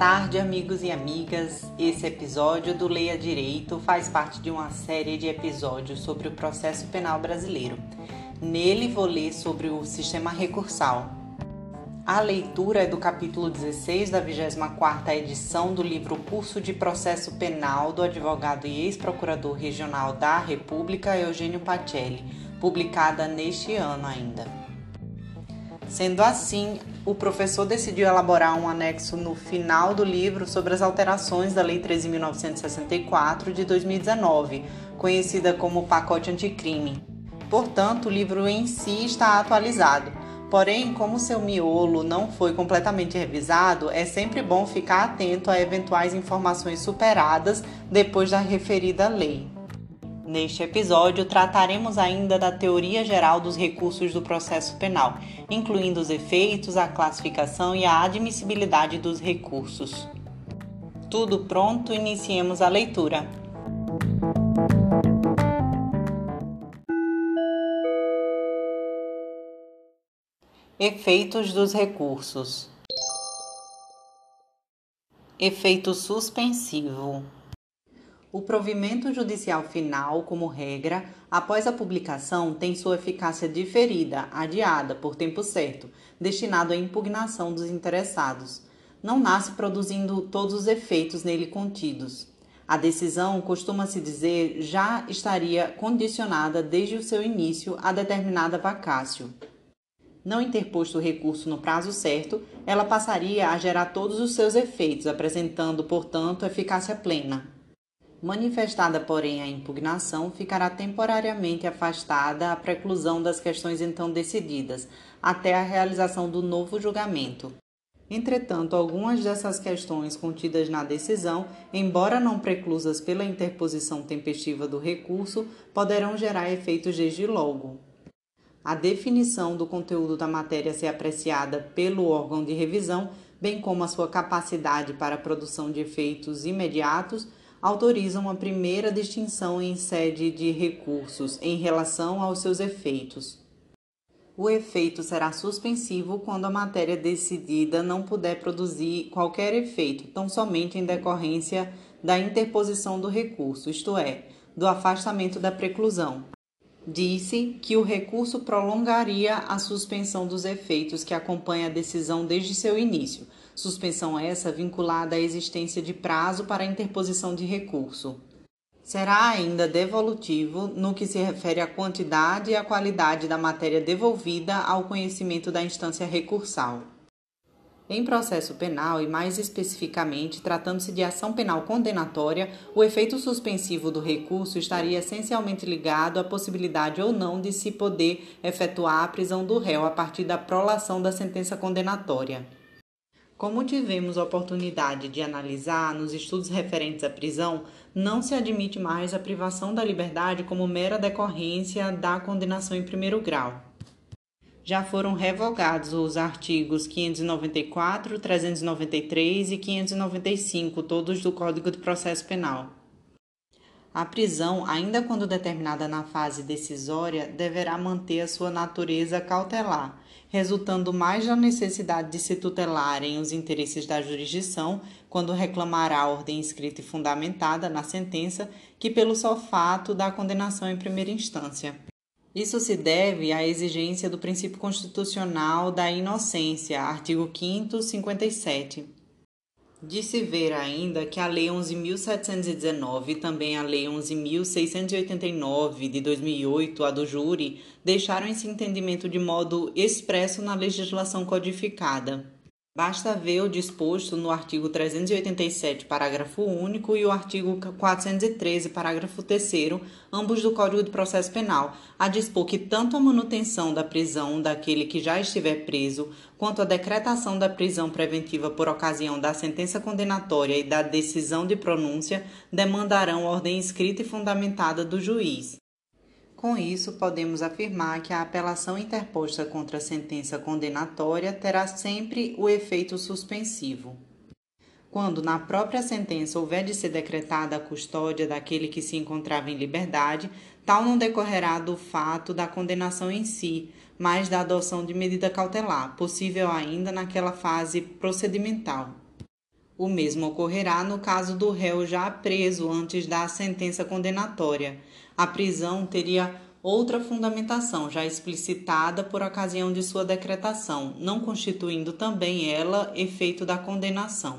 tarde, amigos e amigas. Esse episódio do Leia Direito faz parte de uma série de episódios sobre o processo penal brasileiro. Nele vou ler sobre o sistema recursal. A leitura é do capítulo 16 da 24ª edição do livro Curso de Processo Penal do advogado e ex-procurador regional da República Eugênio Pacelli, publicada neste ano ainda. Sendo assim, o professor decidiu elaborar um anexo no final do livro sobre as alterações da Lei 13.964 de 2019, conhecida como Pacote Anticrime. Portanto, o livro em si está atualizado. Porém, como seu miolo não foi completamente revisado, é sempre bom ficar atento a eventuais informações superadas depois da referida lei. Neste episódio, trataremos ainda da teoria geral dos recursos do processo penal, incluindo os efeitos, a classificação e a admissibilidade dos recursos. Tudo pronto, iniciemos a leitura. Efeitos dos recursos. Efeito suspensivo. O provimento judicial final, como regra, após a publicação, tem sua eficácia diferida, adiada por tempo certo, destinado à impugnação dos interessados. Não nasce produzindo todos os efeitos nele contidos. A decisão, costuma-se dizer, já estaria condicionada desde o seu início a determinada vacácio. Não interposto o recurso no prazo certo, ela passaria a gerar todos os seus efeitos, apresentando, portanto, eficácia plena. Manifestada, porém, a impugnação, ficará temporariamente afastada a preclusão das questões então decididas, até a realização do novo julgamento. Entretanto, algumas dessas questões contidas na decisão, embora não preclusas pela interposição tempestiva do recurso, poderão gerar efeitos desde logo. A definição do conteúdo da matéria ser apreciada pelo órgão de revisão, bem como a sua capacidade para a produção de efeitos imediatos, autorizam a primeira distinção em sede de recursos em relação aos seus efeitos. O efeito será suspensivo quando a matéria decidida não puder produzir qualquer efeito, tão somente em decorrência da interposição do recurso, isto é, do afastamento da preclusão. Disse que o recurso prolongaria a suspensão dos efeitos que acompanha a decisão desde seu início, suspensão essa vinculada à existência de prazo para interposição de recurso. Será ainda devolutivo no que se refere à quantidade e à qualidade da matéria devolvida ao conhecimento da instância recursal. Em processo penal, e mais especificamente tratando-se de ação penal condenatória, o efeito suspensivo do recurso estaria essencialmente ligado à possibilidade ou não de se poder efetuar a prisão do réu a partir da prolação da sentença condenatória. Como tivemos oportunidade de analisar nos estudos referentes à prisão, não se admite mais a privação da liberdade como mera decorrência da condenação em primeiro grau. Já foram revogados os artigos 594, 393 e 595, todos do Código de Processo Penal. A prisão, ainda quando determinada na fase decisória, deverá manter a sua natureza cautelar resultando mais da necessidade de se tutelarem os interesses da jurisdição quando reclamará a ordem escrita e fundamentada na sentença que pelo só fato da condenação em primeira instância. Isso se deve à exigência do princípio constitucional da inocência, artigo 5 57 de se ver ainda que a Lei 11.719 e também a Lei 11.689 de 2008, a do júri, deixaram esse entendimento de modo expresso na legislação codificada. Basta ver o disposto no artigo 387, parágrafo único, e o artigo 413, parágrafo 3, ambos do Código de Processo Penal, a dispor que tanto a manutenção da prisão daquele que já estiver preso, quanto a decretação da prisão preventiva por ocasião da sentença condenatória e da decisão de pronúncia demandarão ordem escrita e fundamentada do juiz. Com isso, podemos afirmar que a apelação interposta contra a sentença condenatória terá sempre o efeito suspensivo. Quando na própria sentença houver de ser decretada a custódia daquele que se encontrava em liberdade, tal não decorrerá do fato da condenação em si, mas da adoção de medida cautelar, possível ainda naquela fase procedimental. O mesmo ocorrerá no caso do réu já preso antes da sentença condenatória. A prisão teria outra fundamentação já explicitada por ocasião de sua decretação, não constituindo também ela efeito da condenação.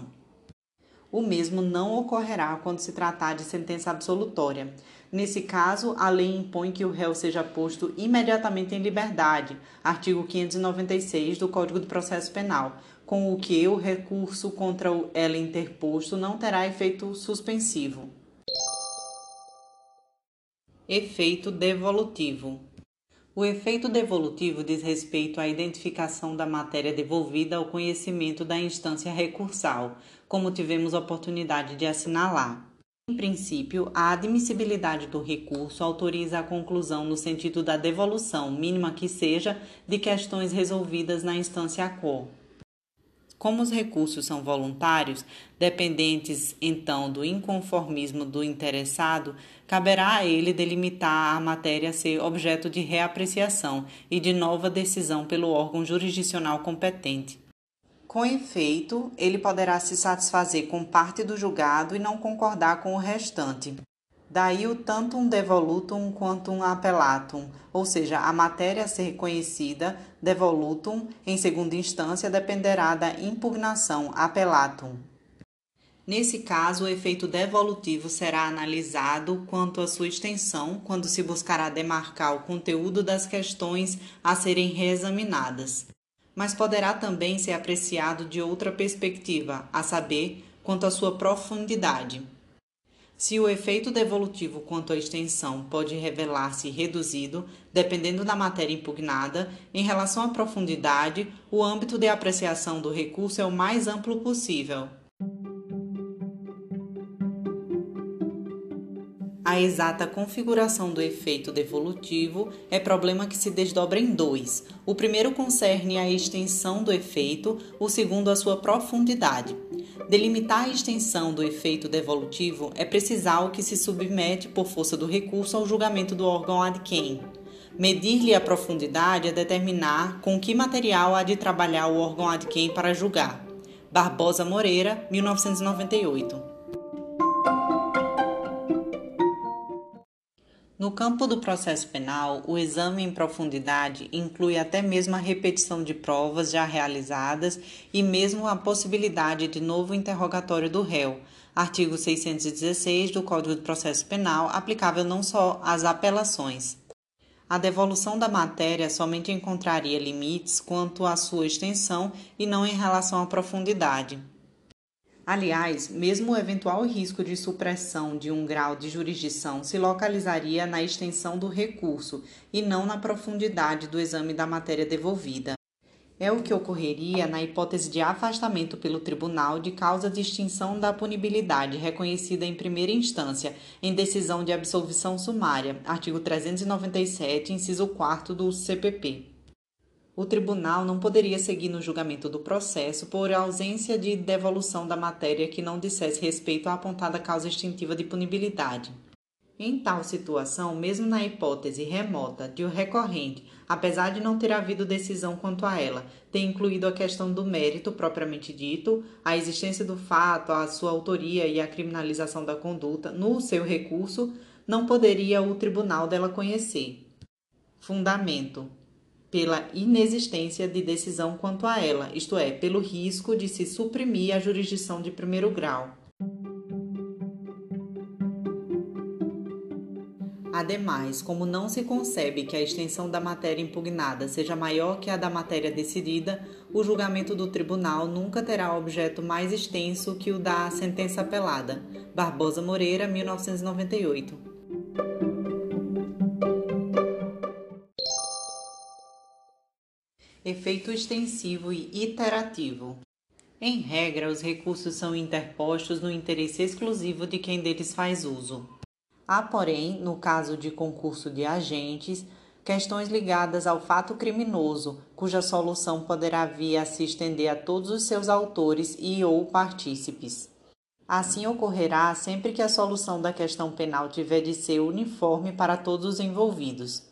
O mesmo não ocorrerá quando se tratar de sentença absolutória. Nesse caso, a lei impõe que o réu seja posto imediatamente em liberdade, artigo 596 do Código de Processo Penal, com o que o recurso contra ela interposto não terá efeito suspensivo. Efeito devolutivo. O efeito devolutivo diz respeito à identificação da matéria devolvida ao conhecimento da instância recursal, como tivemos oportunidade de assinalar. Em princípio, a admissibilidade do recurso autoriza a conclusão no sentido da devolução, mínima que seja, de questões resolvidas na instância quo. Como os recursos são voluntários, dependentes então do inconformismo do interessado, caberá a ele delimitar a matéria a ser objeto de reapreciação e de nova decisão pelo órgão jurisdicional competente. Com efeito, ele poderá se satisfazer com parte do julgado e não concordar com o restante. Daí o tantum devolutum quantum appellatum, ou seja, a matéria a ser reconhecida, devolutum, em segunda instância, dependerá da impugnação appellatum. Nesse caso, o efeito devolutivo será analisado quanto à sua extensão, quando se buscará demarcar o conteúdo das questões a serem reexaminadas. Mas poderá também ser apreciado de outra perspectiva, a saber, quanto à sua profundidade. Se o efeito devolutivo quanto à extensão pode revelar-se reduzido, dependendo da matéria impugnada, em relação à profundidade, o âmbito de apreciação do recurso é o mais amplo possível. A exata configuração do efeito devolutivo é problema que se desdobra em dois. O primeiro concerne a extensão do efeito, o segundo a sua profundidade. Delimitar a extensão do efeito devolutivo é precisar o que se submete por força do recurso ao julgamento do órgão ad quem. Medir-lhe a profundidade é determinar com que material há de trabalhar o órgão ad quem para julgar. Barbosa Moreira, 1998. No campo do processo penal, o exame em profundidade inclui até mesmo a repetição de provas já realizadas e mesmo a possibilidade de novo interrogatório do réu. Artigo 616 do Código de Processo Penal, aplicável não só às apelações. A devolução da matéria somente encontraria limites quanto à sua extensão e não em relação à profundidade. Aliás, mesmo o eventual risco de supressão de um grau de jurisdição se localizaria na extensão do recurso e não na profundidade do exame da matéria devolvida. É o que ocorreria na hipótese de afastamento pelo tribunal de causa de extinção da punibilidade reconhecida em primeira instância em decisão de absolvição sumária, artigo 397, inciso 4 do CPP o tribunal não poderia seguir no julgamento do processo por ausência de devolução da matéria que não dissesse respeito à apontada causa extintiva de punibilidade. Em tal situação, mesmo na hipótese remota de o recorrente, apesar de não ter havido decisão quanto a ela, ter incluído a questão do mérito propriamente dito, a existência do fato, a sua autoria e a criminalização da conduta no seu recurso, não poderia o tribunal dela conhecer. Fundamento: pela inexistência de decisão quanto a ela, isto é, pelo risco de se suprimir a jurisdição de primeiro grau. Ademais, como não se concebe que a extensão da matéria impugnada seja maior que a da matéria decidida, o julgamento do tribunal nunca terá objeto mais extenso que o da sentença apelada. Barbosa Moreira, 1998. Efeito extensivo e iterativo. Em regra, os recursos são interpostos no interesse exclusivo de quem deles faz uso. Há, porém, no caso de concurso de agentes, questões ligadas ao fato criminoso, cuja solução poderá vir a se estender a todos os seus autores e ou partícipes. Assim ocorrerá sempre que a solução da questão penal tiver de ser uniforme para todos os envolvidos.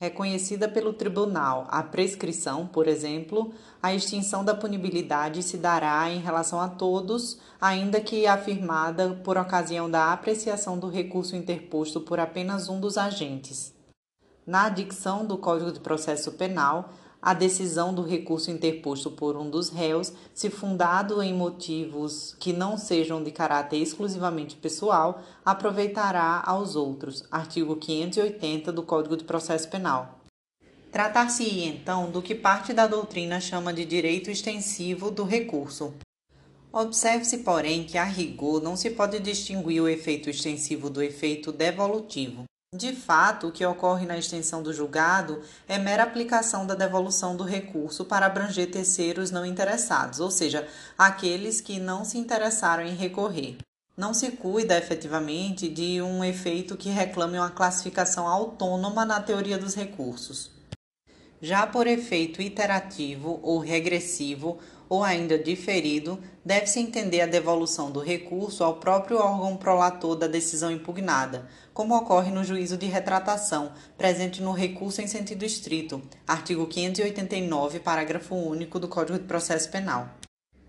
Reconhecida pelo tribunal a prescrição, por exemplo, a extinção da punibilidade se dará em relação a todos, ainda que afirmada por ocasião da apreciação do recurso interposto por apenas um dos agentes. Na dicção do Código de Processo Penal, a decisão do recurso interposto por um dos réus, se fundado em motivos que não sejam de caráter exclusivamente pessoal, aproveitará aos outros. Artigo 580 do Código de Processo Penal. Tratar-se-ia então do que parte da doutrina chama de direito extensivo do recurso. Observe-se, porém, que a rigor não se pode distinguir o efeito extensivo do efeito devolutivo. De fato, o que ocorre na extensão do julgado é mera aplicação da devolução do recurso para abranger terceiros não interessados, ou seja, aqueles que não se interessaram em recorrer. Não se cuida efetivamente de um efeito que reclame uma classificação autônoma na teoria dos recursos. Já por efeito iterativo ou regressivo, ou ainda diferido, deve-se entender a devolução do recurso ao próprio órgão prolator da decisão impugnada, como ocorre no juízo de retratação, presente no recurso em sentido estrito, artigo 589, parágrafo único do Código de Processo Penal.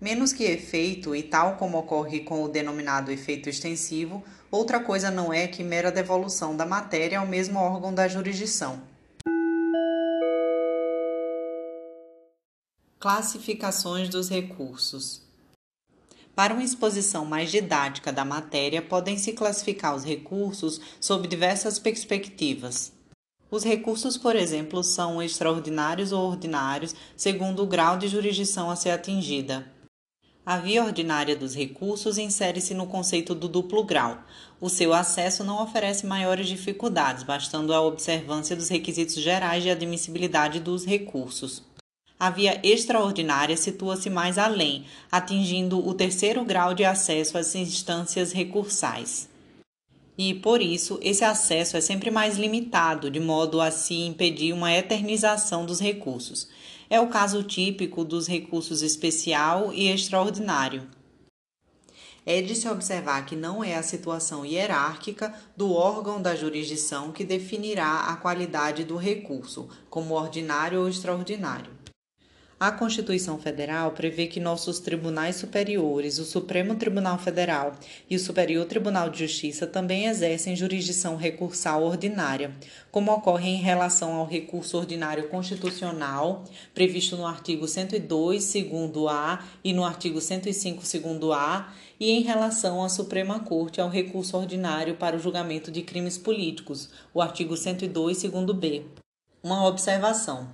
Menos que efeito, e tal como ocorre com o denominado efeito extensivo, outra coisa não é que mera devolução da matéria ao mesmo órgão da jurisdição. Classificações dos recursos. Para uma exposição mais didática da matéria, podem-se classificar os recursos sob diversas perspectivas. Os recursos, por exemplo, são extraordinários ou ordinários, segundo o grau de jurisdição a ser atingida. A via ordinária dos recursos insere-se no conceito do duplo grau. O seu acesso não oferece maiores dificuldades, bastando a observância dos requisitos gerais de admissibilidade dos recursos. A via extraordinária situa-se mais além, atingindo o terceiro grau de acesso às instâncias recursais. E, por isso, esse acesso é sempre mais limitado, de modo a se impedir uma eternização dos recursos. É o caso típico dos recursos especial e extraordinário. É de se observar que não é a situação hierárquica do órgão da jurisdição que definirá a qualidade do recurso, como ordinário ou extraordinário. A Constituição Federal prevê que nossos tribunais superiores, o Supremo Tribunal Federal e o Superior Tribunal de Justiça também exercem jurisdição recursal ordinária, como ocorre em relação ao recurso ordinário constitucional, previsto no artigo 102, segundo A, e no artigo 105, segundo A, e em relação à Suprema Corte ao recurso ordinário para o julgamento de crimes políticos, o artigo 102, segundo B. Uma observação.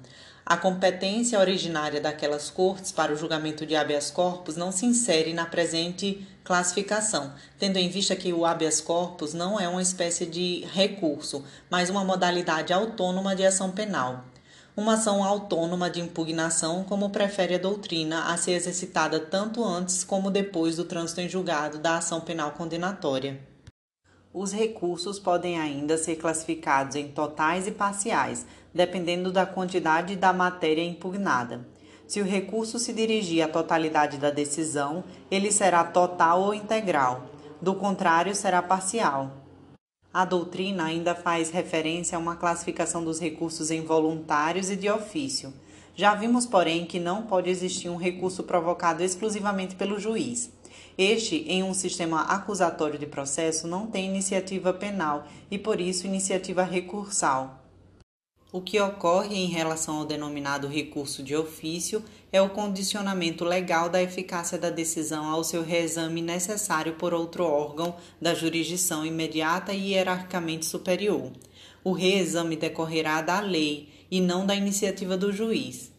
A competência originária daquelas cortes para o julgamento de habeas corpus não se insere na presente classificação, tendo em vista que o habeas corpus não é uma espécie de recurso, mas uma modalidade autônoma de ação penal. Uma ação autônoma de impugnação, como prefere a doutrina, a ser exercitada tanto antes como depois do trânsito em julgado da ação penal condenatória. Os recursos podem ainda ser classificados em totais e parciais, dependendo da quantidade da matéria impugnada. Se o recurso se dirigir à totalidade da decisão, ele será total ou integral, do contrário, será parcial. A doutrina ainda faz referência a uma classificação dos recursos em voluntários e de ofício. Já vimos, porém, que não pode existir um recurso provocado exclusivamente pelo juiz. Este, em um sistema acusatório de processo, não tem iniciativa penal e, por isso, iniciativa recursal. O que ocorre em relação ao denominado recurso de ofício é o condicionamento legal da eficácia da decisão ao seu reexame necessário por outro órgão da jurisdição imediata e hierarquicamente superior. O reexame decorrerá da lei e não da iniciativa do juiz.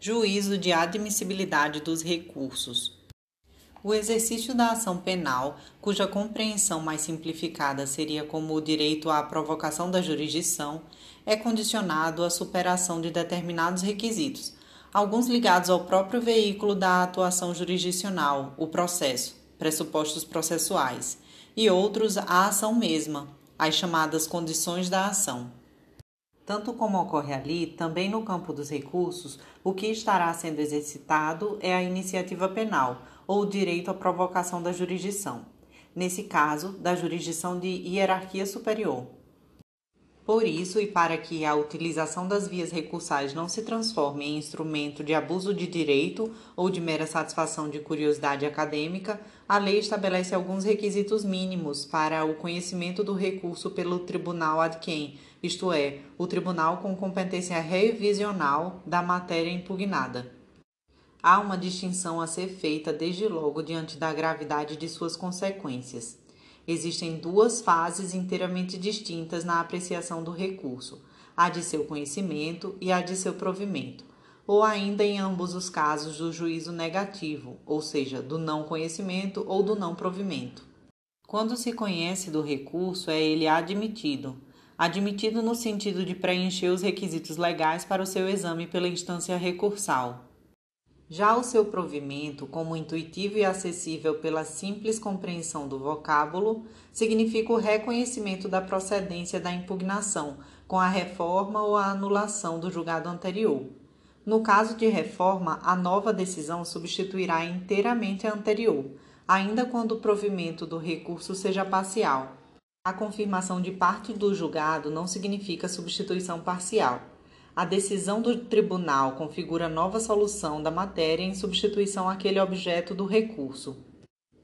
Juízo de admissibilidade dos recursos. O exercício da ação penal, cuja compreensão mais simplificada seria como o direito à provocação da jurisdição, é condicionado à superação de determinados requisitos, alguns ligados ao próprio veículo da atuação jurisdicional, o processo, pressupostos processuais, e outros à ação mesma, as chamadas condições da ação. Tanto como ocorre ali, também no campo dos recursos, o que estará sendo exercitado é a iniciativa penal, ou direito à provocação da jurisdição. nesse caso, da jurisdição de hierarquia superior. Por isso, e para que a utilização das vias recursais não se transforme em instrumento de abuso de direito ou de mera satisfação de curiosidade acadêmica, a lei estabelece alguns requisitos mínimos para o conhecimento do recurso pelo tribunal ad quem, isto é, o tribunal com competência revisional da matéria impugnada. Há uma distinção a ser feita desde logo diante da gravidade de suas consequências. Existem duas fases inteiramente distintas na apreciação do recurso: a de seu conhecimento e a de seu provimento, ou ainda em ambos os casos do juízo negativo, ou seja, do não conhecimento ou do não provimento. Quando se conhece do recurso, é ele admitido. Admitido no sentido de preencher os requisitos legais para o seu exame pela instância recursal. Já o seu provimento, como intuitivo e acessível pela simples compreensão do vocábulo, significa o reconhecimento da procedência da impugnação, com a reforma ou a anulação do julgado anterior. No caso de reforma, a nova decisão substituirá inteiramente a anterior, ainda quando o provimento do recurso seja parcial. A confirmação de parte do julgado não significa substituição parcial. A decisão do tribunal configura nova solução da matéria em substituição àquele objeto do recurso.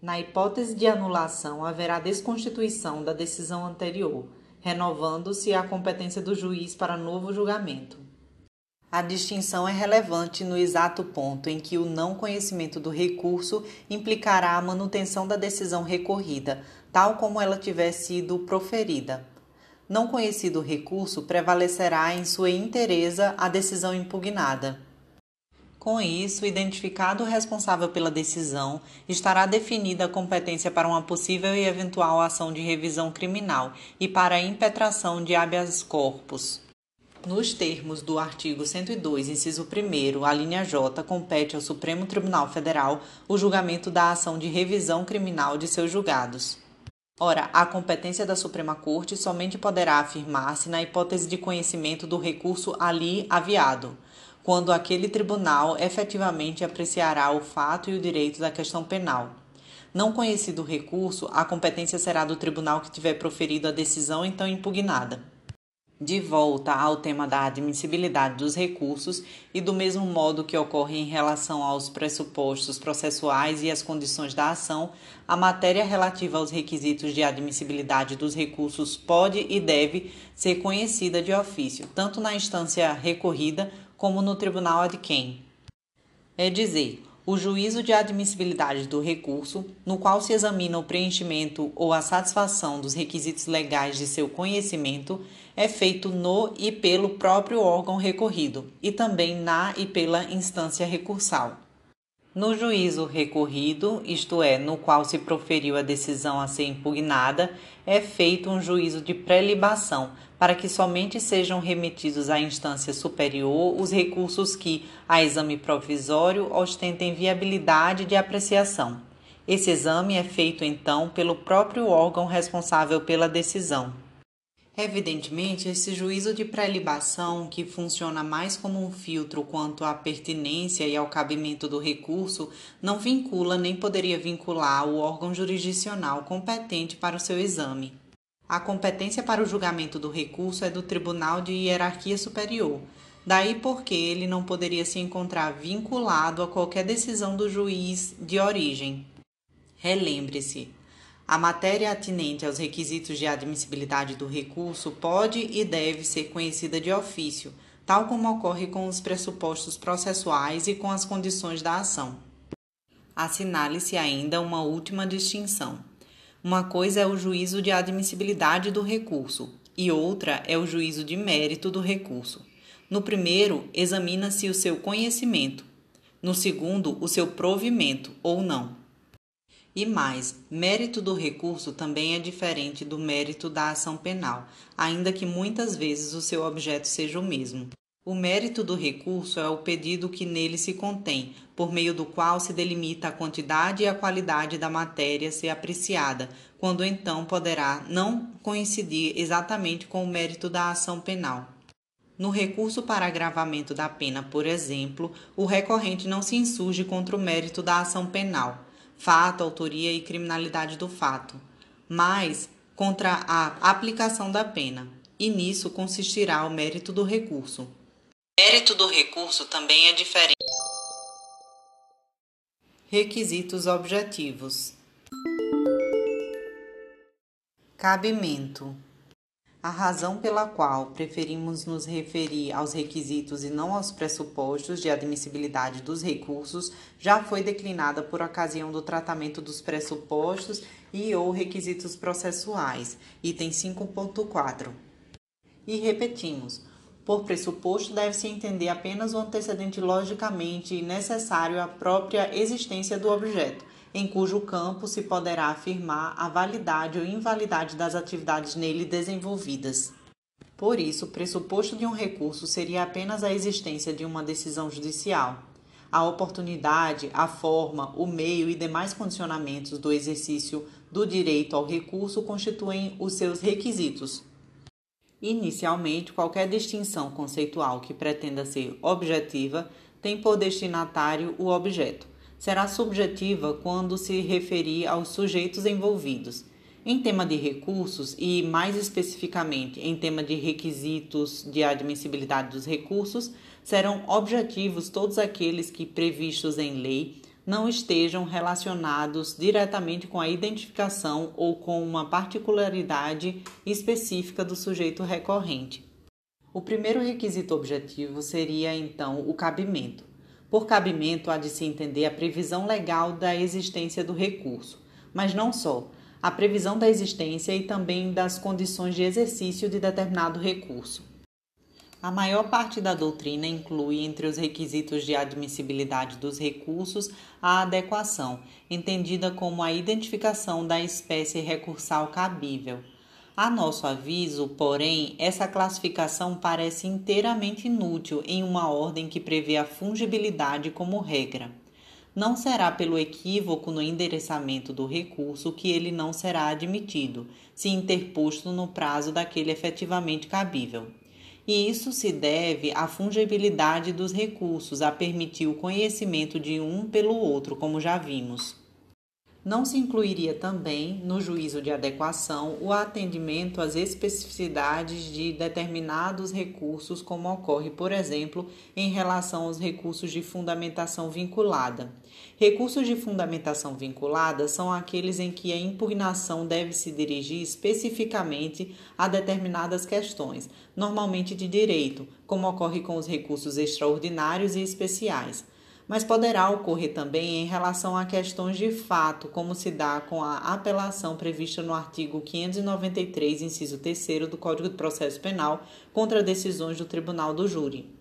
Na hipótese de anulação, haverá desconstituição da decisão anterior, renovando-se a competência do juiz para novo julgamento. A distinção é relevante no exato ponto em que o não conhecimento do recurso implicará a manutenção da decisão recorrida, tal como ela tiver sido proferida não conhecido o recurso, prevalecerá em sua inteireza a decisão impugnada. Com isso, identificado o responsável pela decisão, estará definida a competência para uma possível e eventual ação de revisão criminal e para a impetração de habeas corpus. Nos termos do artigo 102, inciso 1, a linha J compete ao Supremo Tribunal Federal o julgamento da ação de revisão criminal de seus julgados. Ora, a competência da Suprema Corte somente poderá afirmar-se na hipótese de conhecimento do recurso ali aviado, quando aquele tribunal efetivamente apreciará o fato e o direito da questão penal. Não conhecido o recurso, a competência será do tribunal que tiver proferido a decisão então impugnada de volta ao tema da admissibilidade dos recursos e do mesmo modo que ocorre em relação aos pressupostos processuais e as condições da ação, a matéria relativa aos requisitos de admissibilidade dos recursos pode e deve ser conhecida de ofício, tanto na instância recorrida como no tribunal ad quem. É dizer, o juízo de admissibilidade do recurso, no qual se examina o preenchimento ou a satisfação dos requisitos legais de seu conhecimento, é feito no e pelo próprio órgão recorrido e também na e pela instância recursal. No juízo recorrido, isto é, no qual se proferiu a decisão a ser impugnada, é feito um juízo de prelibação, para que somente sejam remetidos à instância superior os recursos que, a exame provisório, ostentem viabilidade de apreciação. Esse exame é feito então pelo próprio órgão responsável pela decisão. Evidentemente, esse juízo de prelibação, que funciona mais como um filtro quanto à pertinência e ao cabimento do recurso, não vincula nem poderia vincular o órgão jurisdicional competente para o seu exame. A competência para o julgamento do recurso é do Tribunal de Hierarquia Superior, daí porque ele não poderia se encontrar vinculado a qualquer decisão do juiz de origem. Relembre-se, a matéria atinente aos requisitos de admissibilidade do recurso pode e deve ser conhecida de ofício, tal como ocorre com os pressupostos processuais e com as condições da ação. Assinale-se ainda uma última distinção. Uma coisa é o juízo de admissibilidade do recurso e outra é o juízo de mérito do recurso. No primeiro, examina-se o seu conhecimento, no segundo, o seu provimento ou não. E mais, mérito do recurso também é diferente do mérito da ação penal, ainda que muitas vezes o seu objeto seja o mesmo. O mérito do recurso é o pedido que nele se contém, por meio do qual se delimita a quantidade e a qualidade da matéria a ser apreciada, quando então poderá não coincidir exatamente com o mérito da ação penal. No recurso para agravamento da pena, por exemplo, o recorrente não se insurge contra o mérito da ação penal fato, autoria e criminalidade do fato, mas contra a aplicação da pena, e nisso consistirá o mérito do recurso. O mérito do recurso também é diferente. Requisitos objetivos. Cabimento. A razão pela qual preferimos nos referir aos requisitos e não aos pressupostos de admissibilidade dos recursos já foi declinada por ocasião do tratamento dos pressupostos e ou requisitos processuais, item 5.4. E repetimos, por pressuposto deve-se entender apenas o antecedente logicamente necessário à própria existência do objeto, em cujo campo se poderá afirmar a validade ou invalidade das atividades nele desenvolvidas. Por isso, o pressuposto de um recurso seria apenas a existência de uma decisão judicial. A oportunidade, a forma, o meio e demais condicionamentos do exercício do direito ao recurso constituem os seus requisitos. Inicialmente, qualquer distinção conceitual que pretenda ser objetiva tem por destinatário o objeto será subjetiva quando se referir aos sujeitos envolvidos. Em tema de recursos e, mais especificamente, em tema de requisitos de admissibilidade dos recursos, serão objetivos todos aqueles que, previstos em lei, não estejam relacionados diretamente com a identificação ou com uma particularidade específica do sujeito recorrente. O primeiro requisito objetivo seria, então, o cabimento. Por cabimento, há de se entender a previsão legal da existência do recurso, mas não só, a previsão da existência e também das condições de exercício de determinado recurso. A maior parte da doutrina inclui entre os requisitos de admissibilidade dos recursos a adequação, entendida como a identificação da espécie recursal cabível. A nosso aviso, porém, essa classificação parece inteiramente inútil em uma ordem que prevê a fungibilidade como regra. Não será pelo equívoco no endereçamento do recurso que ele não será admitido, se interposto no prazo daquele efetivamente cabível. E isso se deve à fungibilidade dos recursos, a permitir o conhecimento de um pelo outro, como já vimos. Não se incluiria também, no juízo de adequação, o atendimento às especificidades de determinados recursos, como ocorre, por exemplo, em relação aos recursos de fundamentação vinculada. Recursos de fundamentação vinculada são aqueles em que a impugnação deve se dirigir especificamente a determinadas questões, normalmente de direito, como ocorre com os recursos extraordinários e especiais mas poderá ocorrer também em relação a questões de fato, como se dá com a apelação prevista no artigo 593, inciso 3 do Código de Processo Penal, contra decisões do Tribunal do Júri.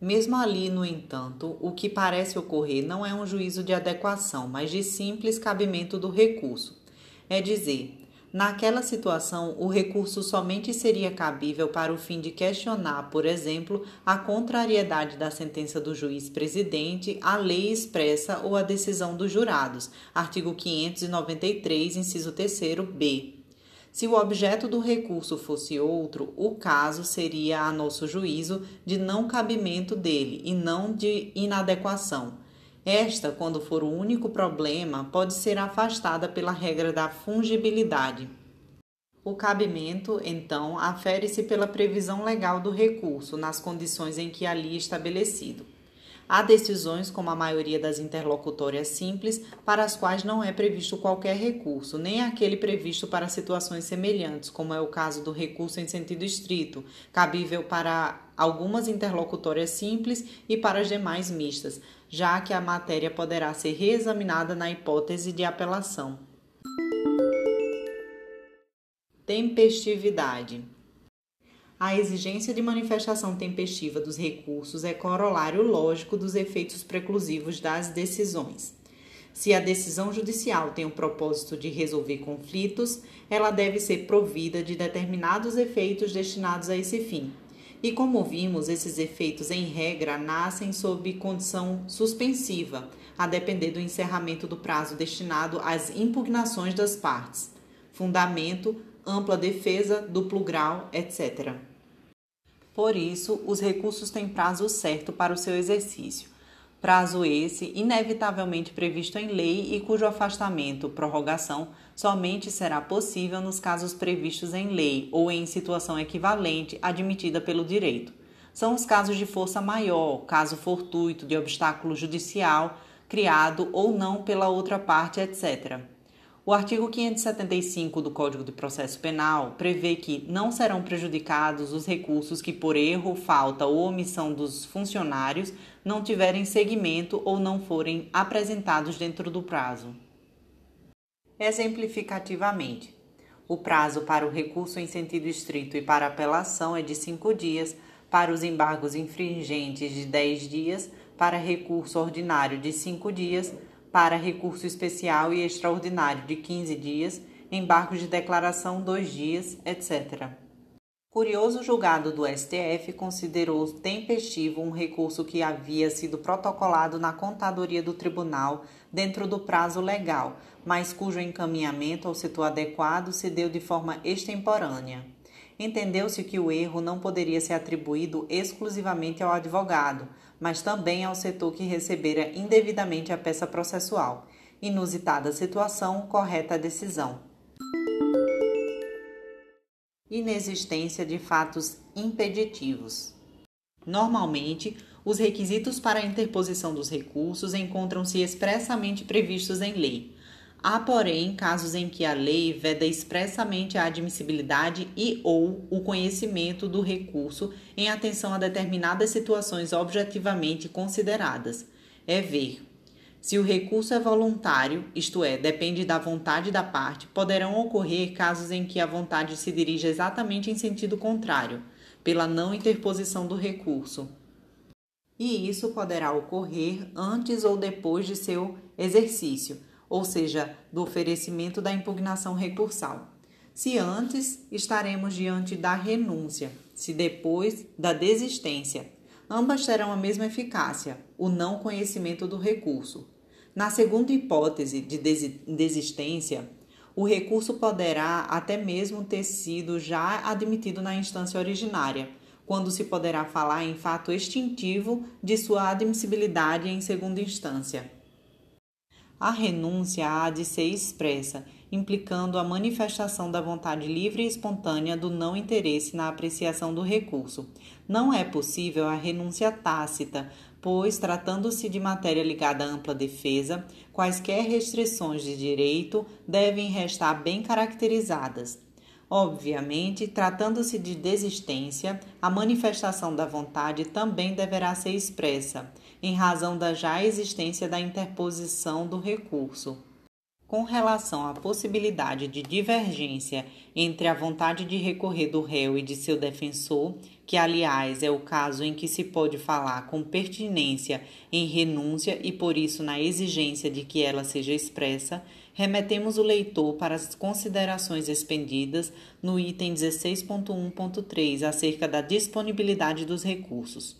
Mesmo ali, no entanto, o que parece ocorrer não é um juízo de adequação, mas de simples cabimento do recurso. É dizer, Naquela situação, o recurso somente seria cabível para o fim de questionar, por exemplo, a contrariedade da sentença do juiz presidente à lei expressa ou à decisão dos jurados. Artigo 593, inciso 3b. Se o objeto do recurso fosse outro, o caso seria, a nosso juízo, de não cabimento dele e não de inadequação. Esta, quando for o único problema, pode ser afastada pela regra da fungibilidade. O cabimento, então, afere-se pela previsão legal do recurso nas condições em que ali estabelecido. Há decisões, como a maioria das interlocutórias simples, para as quais não é previsto qualquer recurso, nem aquele previsto para situações semelhantes, como é o caso do recurso em sentido estrito, cabível para algumas interlocutórias simples e para as demais mistas, já que a matéria poderá ser reexaminada na hipótese de apelação. Tempestividade. A exigência de manifestação tempestiva dos recursos é corolário lógico dos efeitos preclusivos das decisões. Se a decisão judicial tem o propósito de resolver conflitos, ela deve ser provida de determinados efeitos destinados a esse fim, e como vimos, esses efeitos, em regra, nascem sob condição suspensiva, a depender do encerramento do prazo destinado às impugnações das partes, fundamento, ampla defesa, duplo grau, etc. Por isso, os recursos têm prazo certo para o seu exercício. Prazo esse inevitavelmente previsto em lei e cujo afastamento, prorrogação, somente será possível nos casos previstos em lei ou em situação equivalente admitida pelo direito. São os casos de força maior, caso fortuito de obstáculo judicial criado ou não pela outra parte, etc. O artigo 575 do Código de Processo Penal prevê que não serão prejudicados os recursos que, por erro, falta ou omissão dos funcionários, não tiverem seguimento ou não forem apresentados dentro do prazo. Exemplificativamente, o prazo para o recurso em sentido estrito e para apelação é de cinco dias, para os embargos infringentes de dez dias, para recurso ordinário de cinco dias para recurso especial e extraordinário de 15 dias, embargos de declaração 2 dias, etc. Curioso julgado do STF considerou tempestivo um recurso que havia sido protocolado na contadoria do tribunal dentro do prazo legal, mas cujo encaminhamento ao setor adequado se deu de forma extemporânea. Entendeu-se que o erro não poderia ser atribuído exclusivamente ao advogado, mas também ao setor que recebera indevidamente a peça processual. Inusitada situação, correta decisão. Inexistência de fatos impeditivos. Normalmente, os requisitos para a interposição dos recursos encontram-se expressamente previstos em lei. Há, porém, casos em que a lei veda expressamente a admissibilidade e ou o conhecimento do recurso em atenção a determinadas situações objetivamente consideradas. É ver. Se o recurso é voluntário, isto é, depende da vontade da parte, poderão ocorrer casos em que a vontade se dirige exatamente em sentido contrário, pela não interposição do recurso. E isso poderá ocorrer antes ou depois de seu exercício ou seja, do oferecimento da impugnação recursal. Se antes, estaremos diante da renúncia, se depois, da desistência. Ambas terão a mesma eficácia, o não conhecimento do recurso. Na segunda hipótese de desistência, o recurso poderá até mesmo ter sido já admitido na instância originária, quando se poderá falar em fato extintivo de sua admissibilidade em segunda instância. A renúncia há de ser expressa, implicando a manifestação da vontade livre e espontânea do não interesse na apreciação do recurso. Não é possível a renúncia tácita, pois, tratando-se de matéria ligada à ampla defesa, quaisquer restrições de direito devem restar bem caracterizadas. Obviamente, tratando-se de desistência, a manifestação da vontade também deverá ser expressa em razão da já existência da interposição do recurso. Com relação à possibilidade de divergência entre a vontade de recorrer do réu e de seu defensor, que aliás é o caso em que se pode falar com pertinência em renúncia e por isso na exigência de que ela seja expressa, remetemos o leitor para as considerações expendidas no item 16.1.3 acerca da disponibilidade dos recursos.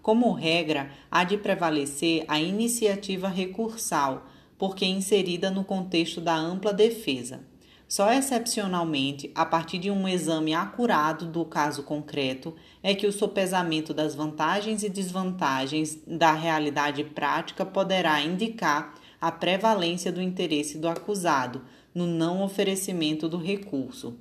Como regra, há de prevalecer a iniciativa recursal, porque inserida no contexto da ampla defesa. Só excepcionalmente, a partir de um exame acurado do caso concreto, é que o sopesamento das vantagens e desvantagens da realidade prática poderá indicar a prevalência do interesse do acusado no não oferecimento do recurso.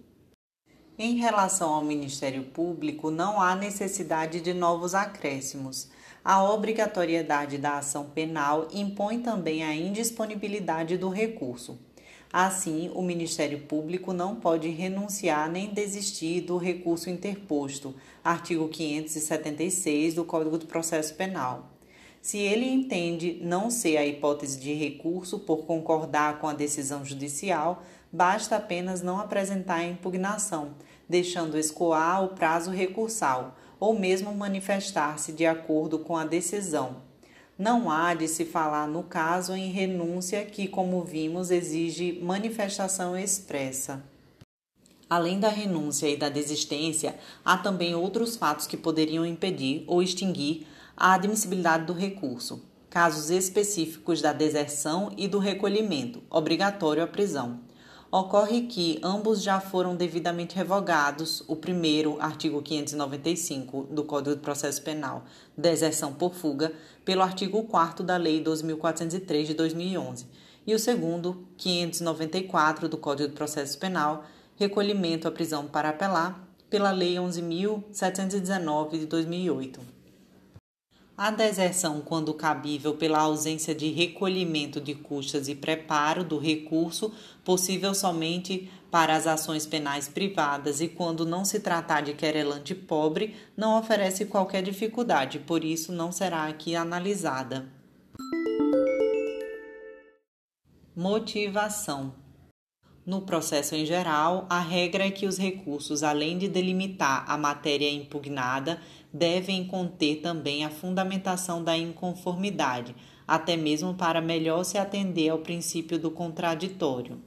Em relação ao Ministério Público, não há necessidade de novos acréscimos. A obrigatoriedade da ação penal impõe também a indisponibilidade do recurso. Assim, o Ministério Público não pode renunciar nem desistir do recurso interposto, artigo 576 do Código do Processo Penal. Se ele entende não ser a hipótese de recurso por concordar com a decisão judicial, basta apenas não apresentar a impugnação, deixando escoar o prazo recursal, ou mesmo manifestar-se de acordo com a decisão. Não há de se falar no caso em renúncia que, como vimos, exige manifestação expressa. Além da renúncia e da desistência, há também outros fatos que poderiam impedir ou extinguir a admissibilidade do recurso. Casos específicos da deserção e do recolhimento, obrigatório à prisão Ocorre que ambos já foram devidamente revogados, o primeiro, artigo 595 do Código de Processo Penal, deserção por fuga, pelo artigo 4 da Lei 2403 de 2011, e o segundo, 594 do Código de Processo Penal, recolhimento à prisão para apelar, pela Lei 11.719 de 2008. A deserção, quando cabível, pela ausência de recolhimento de custas e preparo do recurso, possível somente para as ações penais privadas e quando não se tratar de querelante pobre, não oferece qualquer dificuldade, por isso não será aqui analisada. Motivação no processo em geral, a regra é que os recursos, além de delimitar a matéria impugnada, devem conter também a fundamentação da inconformidade, até mesmo para melhor se atender ao princípio do contraditório.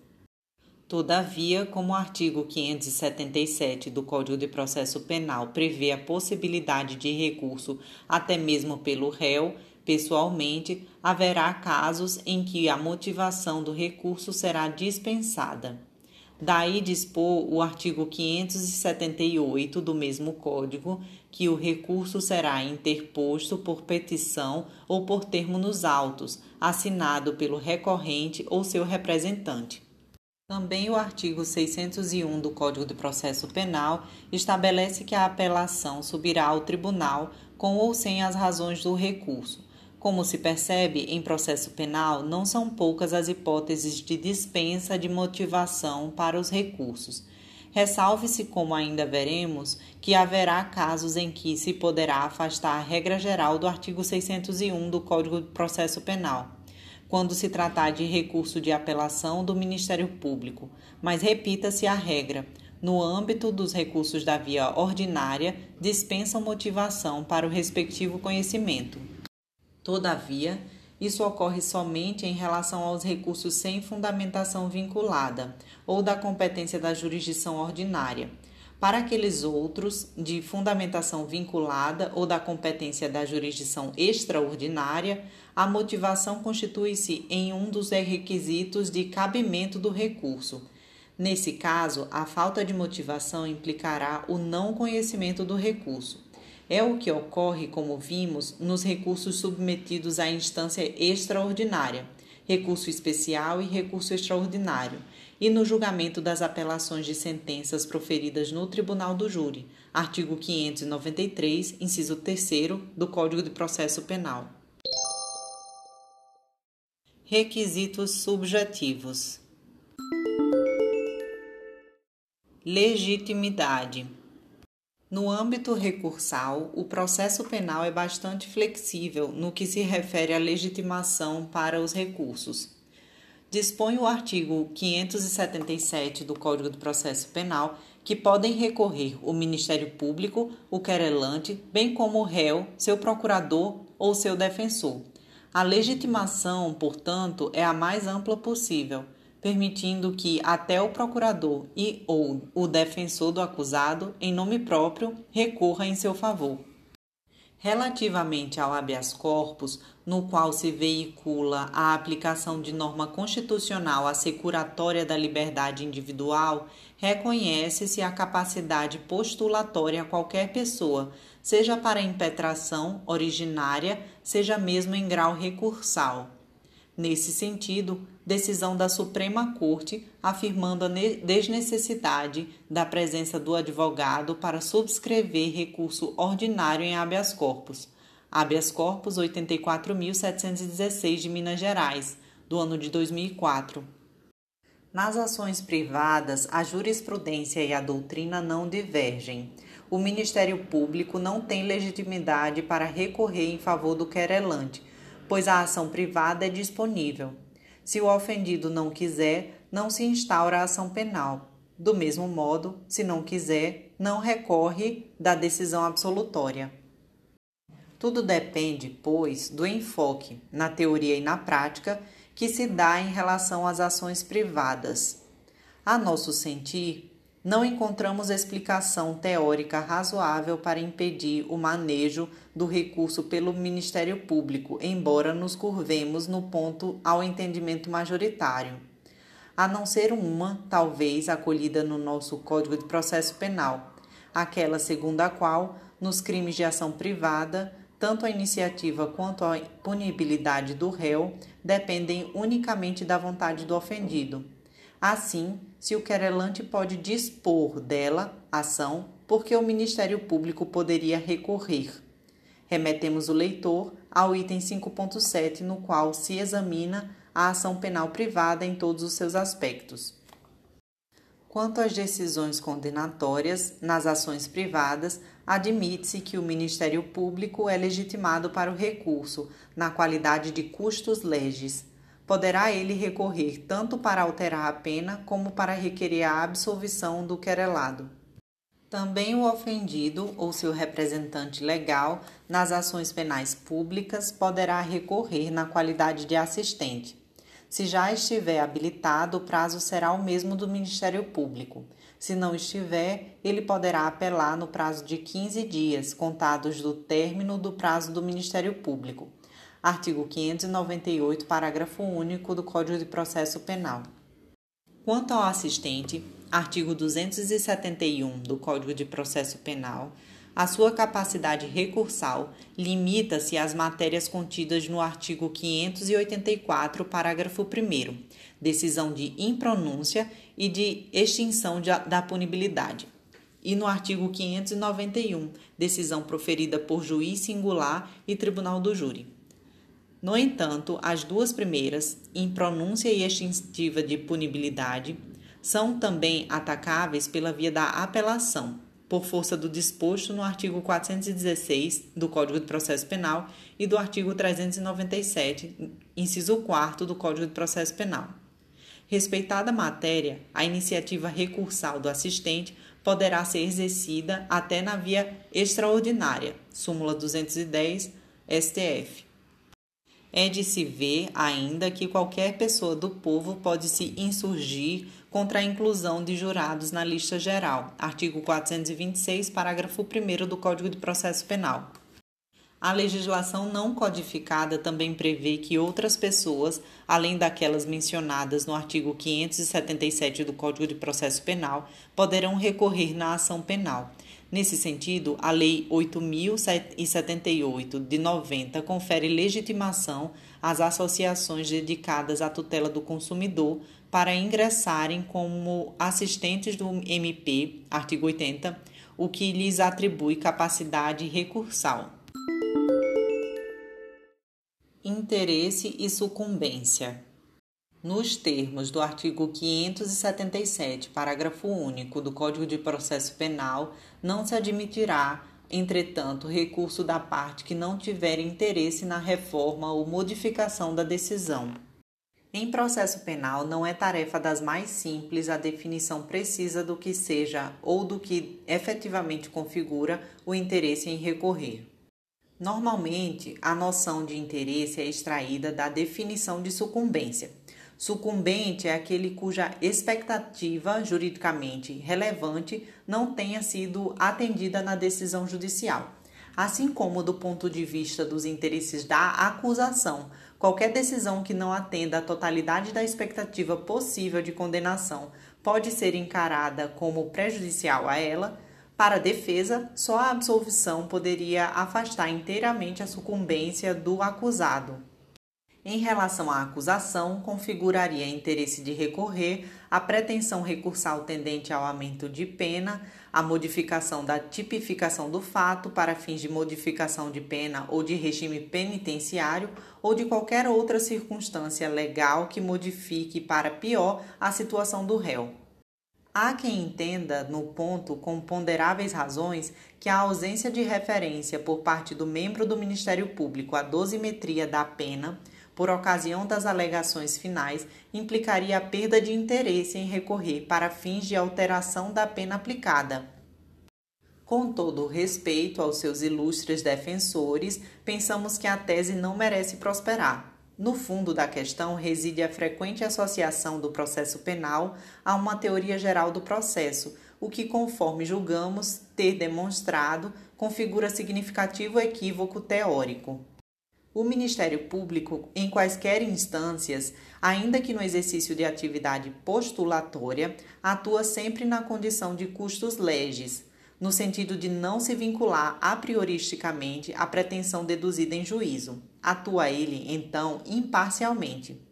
Todavia, como o artigo 577 do Código de Processo Penal prevê a possibilidade de recurso até mesmo pelo réu, pessoalmente, haverá casos em que a motivação do recurso será dispensada. Daí dispor o artigo 578 do mesmo Código que o recurso será interposto por petição ou por termo nos autos, assinado pelo recorrente ou seu representante. Também o artigo 601 do Código de Processo Penal estabelece que a apelação subirá ao tribunal com ou sem as razões do recurso, como se percebe, em processo penal, não são poucas as hipóteses de dispensa de motivação para os recursos. Ressalve-se, como ainda veremos, que haverá casos em que se poderá afastar a regra geral do artigo 601 do Código de Processo Penal, quando se tratar de recurso de apelação do Ministério Público, mas repita-se a regra. No âmbito dos recursos da via ordinária, dispensam motivação para o respectivo conhecimento. Todavia, isso ocorre somente em relação aos recursos sem fundamentação vinculada ou da competência da jurisdição ordinária. Para aqueles outros de fundamentação vinculada ou da competência da jurisdição extraordinária, a motivação constitui-se em um dos requisitos de cabimento do recurso. Nesse caso, a falta de motivação implicará o não conhecimento do recurso. É o que ocorre, como vimos, nos recursos submetidos à instância extraordinária, recurso especial e recurso extraordinário, e no julgamento das apelações de sentenças proferidas no Tribunal do Júri, artigo 593, inciso 3 do Código de Processo Penal. Requisitos subjetivos. Legitimidade. No âmbito recursal, o processo penal é bastante flexível no que se refere à legitimação para os recursos. Dispõe o artigo 577 do Código de Processo Penal que podem recorrer o Ministério Público, o querelante, bem como o réu, seu procurador ou seu defensor. A legitimação, portanto, é a mais ampla possível permitindo que até o procurador e ou o defensor do acusado, em nome próprio, recorra em seu favor. Relativamente ao habeas corpus, no qual se veicula a aplicação de norma constitucional assecuratória da liberdade individual, reconhece-se a capacidade postulatória a qualquer pessoa, seja para impetração originária, seja mesmo em grau recursal. Nesse sentido, decisão da Suprema Corte afirmando a desnecessidade da presença do advogado para subscrever recurso ordinário em habeas corpus. Habeas corpus 84.716 de Minas Gerais, do ano de 2004. Nas ações privadas, a jurisprudência e a doutrina não divergem. O Ministério Público não tem legitimidade para recorrer em favor do querelante pois a ação privada é disponível. Se o ofendido não quiser, não se instaura a ação penal. Do mesmo modo, se não quiser, não recorre da decisão absolutória. Tudo depende, pois, do enfoque, na teoria e na prática, que se dá em relação às ações privadas. A nosso sentir, não encontramos explicação teórica razoável para impedir o manejo do recurso pelo Ministério Público, embora nos curvemos no ponto ao entendimento majoritário. a não ser uma, talvez, acolhida no nosso Código de Processo Penal, aquela segundo a qual, nos crimes de ação privada, tanto a iniciativa quanto a punibilidade do réu dependem unicamente da vontade do ofendido. Assim, se o querelante pode dispor dela, ação, porque o Ministério Público poderia recorrer. Remetemos o leitor ao item 5.7, no qual se examina a ação penal privada em todos os seus aspectos. Quanto às decisões condenatórias nas ações privadas, admite-se que o Ministério Público é legitimado para o recurso na qualidade de custos legis. Poderá ele recorrer tanto para alterar a pena como para requerer a absolvição do querelado. Também o ofendido ou seu representante legal nas ações penais públicas poderá recorrer na qualidade de assistente. Se já estiver habilitado, o prazo será o mesmo do Ministério Público. Se não estiver, ele poderá apelar no prazo de 15 dias, contados do término do prazo do Ministério Público. Artigo 598, parágrafo único do Código de Processo Penal. Quanto ao assistente, artigo 271 do Código de Processo Penal, a sua capacidade recursal limita-se às matérias contidas no artigo 584, parágrafo 1, decisão de impronúncia e de extinção de, da punibilidade, e no artigo 591, decisão proferida por juiz singular e tribunal do júri. No entanto, as duas primeiras, impronúncia e extintiva de punibilidade, são também atacáveis pela via da apelação, por força do disposto no artigo 416 do Código de Processo Penal e do artigo 397, inciso 4 do Código de Processo Penal. Respeitada a matéria, a iniciativa recursal do assistente poderá ser exercida até na via extraordinária, súmula 210, STF. É de se ver ainda que qualquer pessoa do povo pode se insurgir contra a inclusão de jurados na lista geral, artigo 426, parágrafo 1 do Código de Processo Penal. A legislação não codificada também prevê que outras pessoas, além daquelas mencionadas no artigo 577 do Código de Processo Penal, poderão recorrer na ação penal Nesse sentido, a Lei 8.078 de 90 confere legitimação às associações dedicadas à tutela do consumidor para ingressarem como assistentes do MP, artigo 80, o que lhes atribui capacidade recursal. Interesse e sucumbência. Nos termos do artigo 577, parágrafo único do Código de Processo Penal, não se admitirá, entretanto, recurso da parte que não tiver interesse na reforma ou modificação da decisão. Em processo penal, não é tarefa das mais simples a definição precisa do que seja ou do que efetivamente configura o interesse em recorrer. Normalmente, a noção de interesse é extraída da definição de sucumbência Sucumbente é aquele cuja expectativa juridicamente relevante não tenha sido atendida na decisão judicial. Assim como do ponto de vista dos interesses da acusação, qualquer decisão que não atenda à totalidade da expectativa possível de condenação pode ser encarada como prejudicial a ela. Para a defesa, só a absolvição poderia afastar inteiramente a sucumbência do acusado. Em relação à acusação, configuraria interesse de recorrer a pretensão recursal tendente ao aumento de pena, a modificação da tipificação do fato para fins de modificação de pena ou de regime penitenciário ou de qualquer outra circunstância legal que modifique para pior a situação do réu. Há quem entenda, no ponto, com ponderáveis razões, que a ausência de referência por parte do membro do Ministério Público à dosimetria da pena por ocasião das alegações finais, implicaria a perda de interesse em recorrer para fins de alteração da pena aplicada. Com todo o respeito aos seus ilustres defensores, pensamos que a tese não merece prosperar. No fundo da questão reside a frequente associação do processo penal a uma teoria geral do processo, o que, conforme julgamos ter demonstrado, configura significativo equívoco teórico. O Ministério Público, em quaisquer instâncias, ainda que no exercício de atividade postulatória, atua sempre na condição de custos legis, no sentido de não se vincular a prioristicamente à pretensão deduzida em juízo. Atua ele, então, imparcialmente.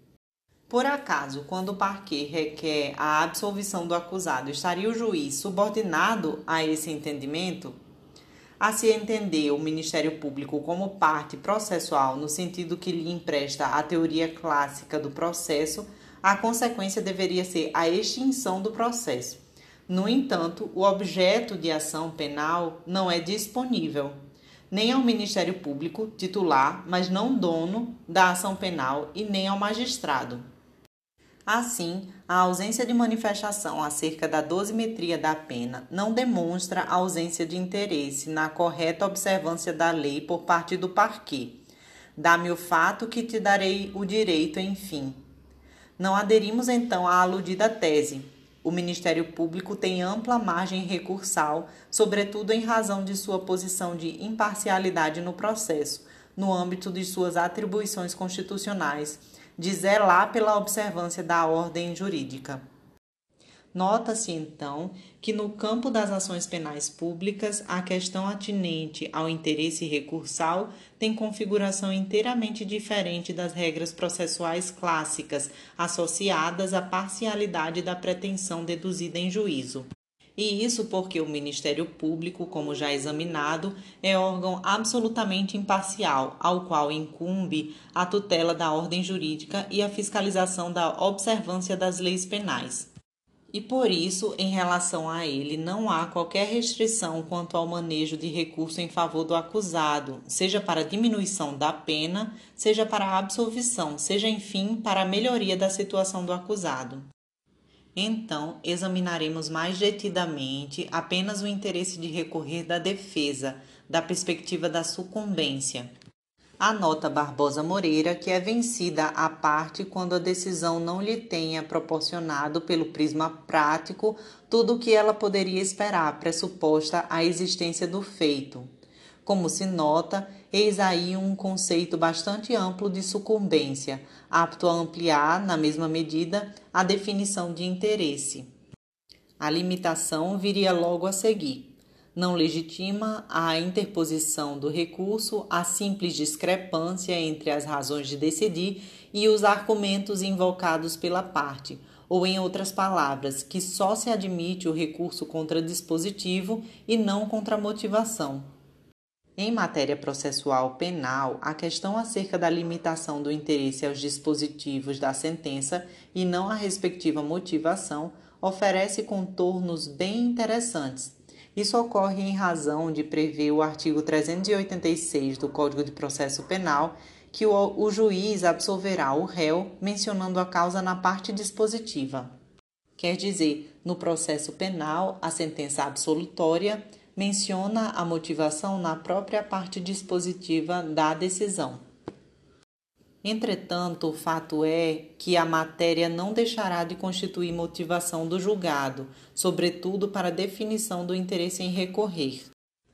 Por acaso, quando o parquet requer a absolvição do acusado, estaria o juiz subordinado a esse entendimento? A se entender o Ministério Público como parte processual no sentido que lhe empresta a teoria clássica do processo, a consequência deveria ser a extinção do processo. No entanto, o objeto de ação penal não é disponível nem ao Ministério Público titular, mas não dono da ação penal, e nem ao magistrado. Assim, a ausência de manifestação acerca da dosimetria da pena não demonstra ausência de interesse na correta observância da lei por parte do parquê. Dá-me o fato que te darei o direito, enfim. Não aderimos então à aludida tese. O Ministério Público tem ampla margem recursal, sobretudo em razão de sua posição de imparcialidade no processo, no âmbito de suas atribuições constitucionais de zelar pela observância da ordem jurídica. Nota-se, então, que no campo das ações penais públicas, a questão atinente ao interesse recursal tem configuração inteiramente diferente das regras processuais clássicas associadas à parcialidade da pretensão deduzida em juízo. E isso porque o Ministério Público, como já examinado, é órgão absolutamente imparcial, ao qual incumbe a tutela da ordem jurídica e a fiscalização da observância das leis penais. E por isso, em relação a ele, não há qualquer restrição quanto ao manejo de recurso em favor do acusado, seja para diminuição da pena, seja para absolvição, seja enfim para a melhoria da situação do acusado. Então, examinaremos mais detidamente apenas o interesse de recorrer da defesa, da perspectiva da sucumbência. Anota Barbosa Moreira que é vencida a parte quando a decisão não lhe tenha proporcionado, pelo prisma prático, tudo o que ela poderia esperar, pressuposta a existência do feito. Como se nota, eis aí um conceito bastante amplo de sucumbência, apto a ampliar, na mesma medida, a definição de interesse. A limitação viria logo a seguir. Não legitima a interposição do recurso a simples discrepância entre as razões de decidir e os argumentos invocados pela parte, ou em outras palavras, que só se admite o recurso contra dispositivo e não contra motivação. Em matéria processual penal, a questão acerca da limitação do interesse aos dispositivos da sentença e não à respectiva motivação oferece contornos bem interessantes. Isso ocorre em razão de prever o artigo 386 do Código de Processo Penal, que o, o juiz absolverá o réu mencionando a causa na parte dispositiva. Quer dizer, no processo penal, a sentença absolutória menciona a motivação na própria parte dispositiva da decisão. Entretanto, o fato é que a matéria não deixará de constituir motivação do julgado, sobretudo para definição do interesse em recorrer.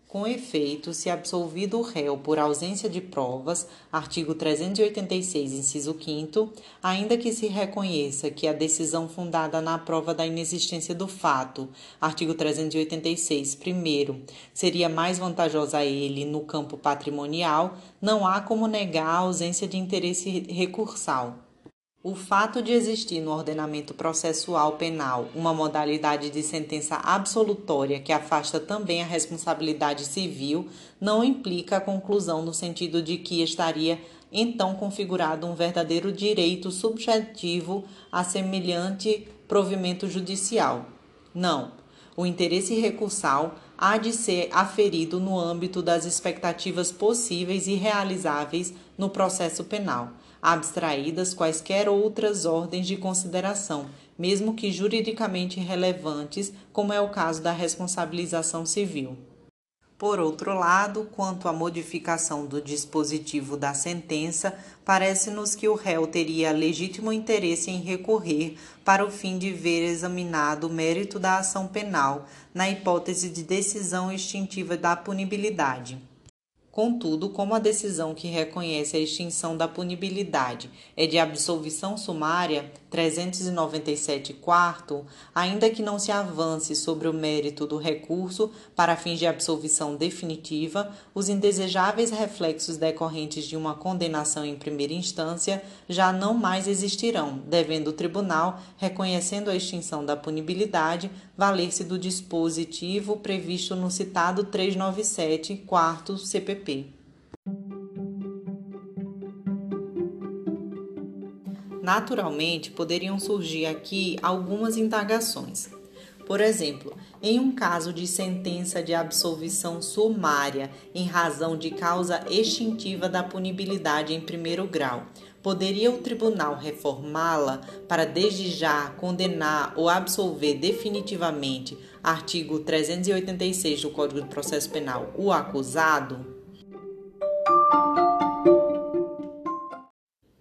Com efeito, se absolvido o réu por ausência de provas, artigo 386, inciso 5, ainda que se reconheça que a decisão fundada na prova da inexistência do fato, artigo 386, primeiro, seria mais vantajosa a ele no campo patrimonial, não há como negar a ausência de interesse recursal. O fato de existir no ordenamento processual penal uma modalidade de sentença absolutória que afasta também a responsabilidade civil não implica a conclusão no sentido de que estaria então configurado um verdadeiro direito subjetivo a semelhante provimento judicial. Não. O interesse recursal há de ser aferido no âmbito das expectativas possíveis e realizáveis no processo penal abstraídas quaisquer outras ordens de consideração, mesmo que juridicamente relevantes, como é o caso da responsabilização civil. Por outro lado, quanto à modificação do dispositivo da sentença, parece-nos que o réu teria legítimo interesse em recorrer para o fim de ver examinado o mérito da ação penal, na hipótese de decisão extintiva da punibilidade. Contudo, como a decisão que reconhece a extinção da punibilidade é de absolvição sumária 397 quarto, ainda que não se avance sobre o mérito do recurso para fins de absolvição definitiva, os indesejáveis reflexos decorrentes de uma condenação em primeira instância já não mais existirão, devendo o tribunal, reconhecendo a extinção da punibilidade, valer-se do dispositivo previsto no citado 397 quarto CPP. Naturalmente, poderiam surgir aqui algumas indagações. Por exemplo, em um caso de sentença de absolvição sumária em razão de causa extintiva da punibilidade em primeiro grau, poderia o tribunal reformá-la para desde já condenar ou absolver definitivamente, artigo 386 do Código de Processo Penal, o acusado?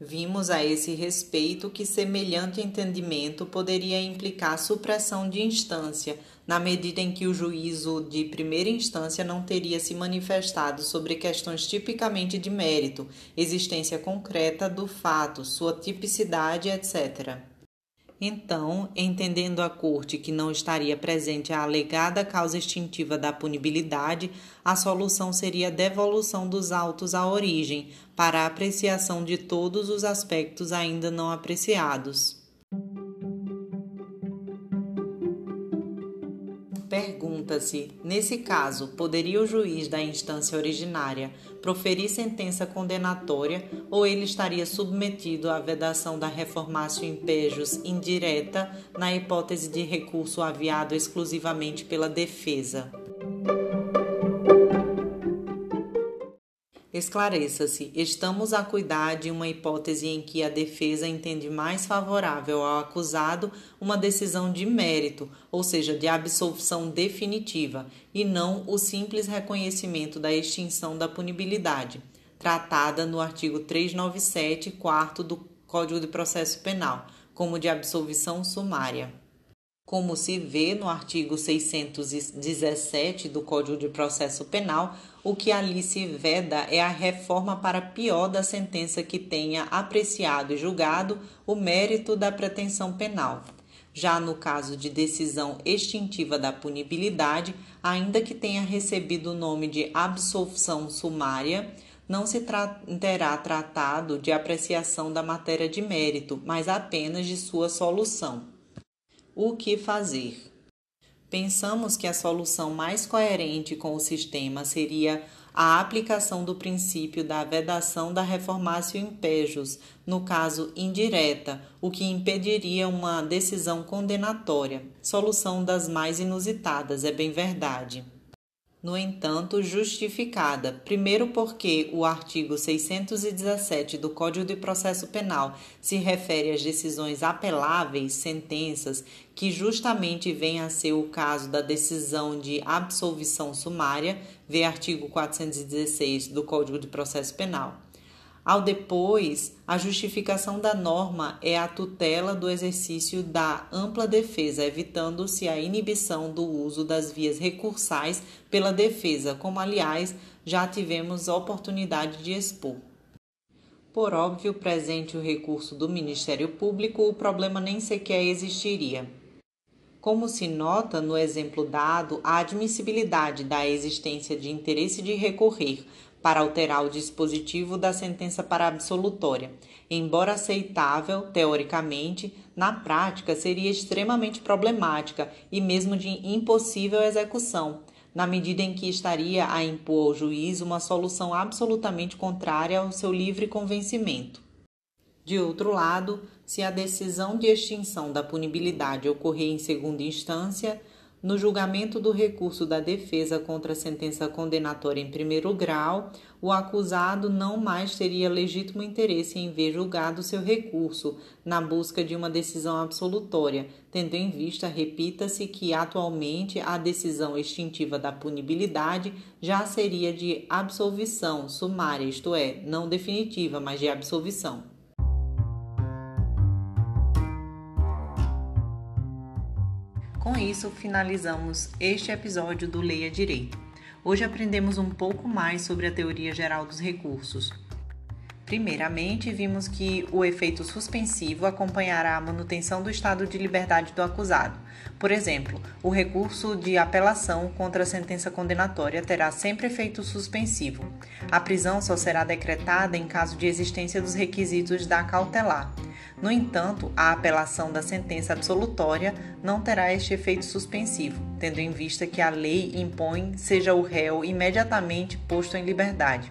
Vimos a esse respeito que semelhante entendimento poderia implicar supressão de instância, na medida em que o juízo de primeira instância não teria se manifestado sobre questões tipicamente de mérito, existência concreta do fato, sua tipicidade, etc. Então, entendendo a Corte que não estaria presente a alegada causa extintiva da punibilidade, a solução seria a devolução dos autos à origem, para a apreciação de todos os aspectos ainda não apreciados. Pergunta-se: nesse caso, poderia o juiz da instância originária proferir sentença condenatória ou ele estaria submetido à vedação da reformácio impejos indireta na hipótese de recurso aviado exclusivamente pela defesa? Esclareça-se: estamos a cuidar de uma hipótese em que a defesa entende mais favorável ao acusado uma decisão de mérito, ou seja, de absolvição definitiva, e não o simples reconhecimento da extinção da punibilidade, tratada no artigo 397, 4 do Código de Processo Penal, como de absolvição sumária. Como se vê no artigo 617 do Código de Processo Penal, o que ali se veda é a reforma para pior da sentença que tenha apreciado e julgado o mérito da pretensão penal. Já no caso de decisão extintiva da punibilidade, ainda que tenha recebido o nome de absolvição sumária, não se tra terá tratado de apreciação da matéria de mérito, mas apenas de sua solução o que fazer. Pensamos que a solução mais coerente com o sistema seria a aplicação do princípio da vedação da reformácio impejus, no caso indireta, o que impediria uma decisão condenatória. Solução das mais inusitadas, é bem verdade no entanto, justificada. Primeiro, porque o artigo 617 do Código de Processo Penal se refere às decisões apeláveis, sentenças, que justamente vem a ser o caso da decisão de absolvição sumária, vê artigo 416 do Código de Processo Penal. Ao depois, a justificação da norma é a tutela do exercício da ampla defesa, evitando-se a inibição do uso das vias recursais pela defesa, como aliás já tivemos oportunidade de expor. Por óbvio, presente o recurso do Ministério Público, o problema nem sequer existiria. Como se nota no exemplo dado, a admissibilidade da existência de interesse de recorrer para alterar o dispositivo da sentença para absolutória. Embora aceitável, teoricamente, na prática seria extremamente problemática e mesmo de impossível execução, na medida em que estaria a impor ao juiz uma solução absolutamente contrária ao seu livre convencimento. De outro lado, se a decisão de extinção da punibilidade ocorrer em segunda instância, no julgamento do recurso da defesa contra a sentença condenatória em primeiro grau, o acusado não mais teria legítimo interesse em ver julgado seu recurso na busca de uma decisão absolutória, tendo em vista, repita-se, que atualmente a decisão extintiva da punibilidade já seria de absolvição sumária, isto é, não definitiva, mas de absolvição. Com isso, finalizamos este episódio do Leia Direito. Hoje aprendemos um pouco mais sobre a teoria geral dos recursos. Primeiramente, vimos que o efeito suspensivo acompanhará a manutenção do estado de liberdade do acusado. Por exemplo, o recurso de apelação contra a sentença condenatória terá sempre efeito suspensivo. A prisão só será decretada em caso de existência dos requisitos da cautelar. No entanto, a apelação da sentença absolutória não terá este efeito suspensivo, tendo em vista que a lei impõe seja o réu imediatamente posto em liberdade.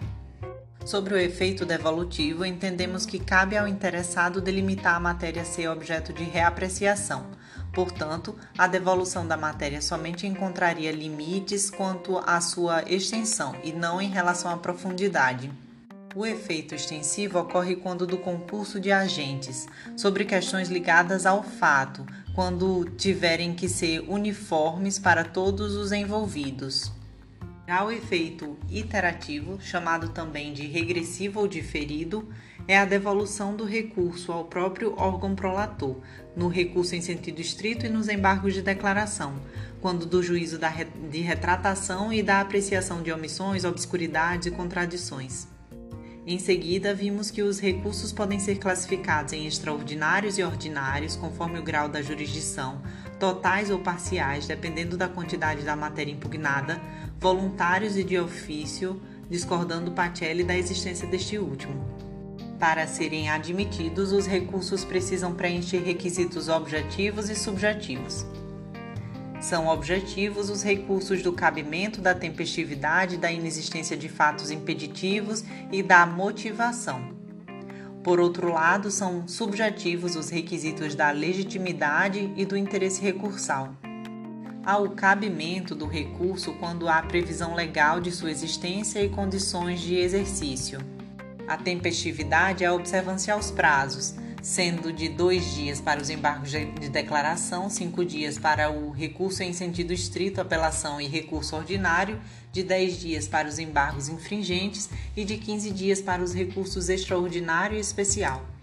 Sobre o efeito devolutivo, entendemos que cabe ao interessado delimitar a matéria ser objeto de reapreciação. Portanto, a devolução da matéria somente encontraria limites quanto à sua extensão e não em relação à profundidade. O efeito extensivo ocorre quando do concurso de agentes, sobre questões ligadas ao fato, quando tiverem que ser uniformes para todos os envolvidos. O efeito iterativo, chamado também de regressivo ou diferido, é a devolução do recurso ao próprio órgão prolator, no recurso em sentido estrito e nos embargos de declaração, quando do juízo de retratação e da apreciação de omissões, obscuridades e contradições. Em seguida, vimos que os recursos podem ser classificados em extraordinários e ordinários, conforme o grau da jurisdição, totais ou parciais, dependendo da quantidade da matéria impugnada, voluntários e de ofício, discordando Pacelli da existência deste último. Para serem admitidos, os recursos precisam preencher requisitos objetivos e subjetivos. São objetivos os recursos do cabimento, da tempestividade, da inexistência de fatos impeditivos e da motivação. Por outro lado, são subjetivos os requisitos da legitimidade e do interesse recursal. Há o cabimento do recurso quando há previsão legal de sua existência e condições de exercício. A tempestividade é a observância aos prazos sendo de dois dias para os embargos de declaração, cinco dias para o recurso em sentido estrito, apelação e recurso ordinário, de dez dias para os embargos infringentes e de 15 dias para os recursos extraordinário e especial.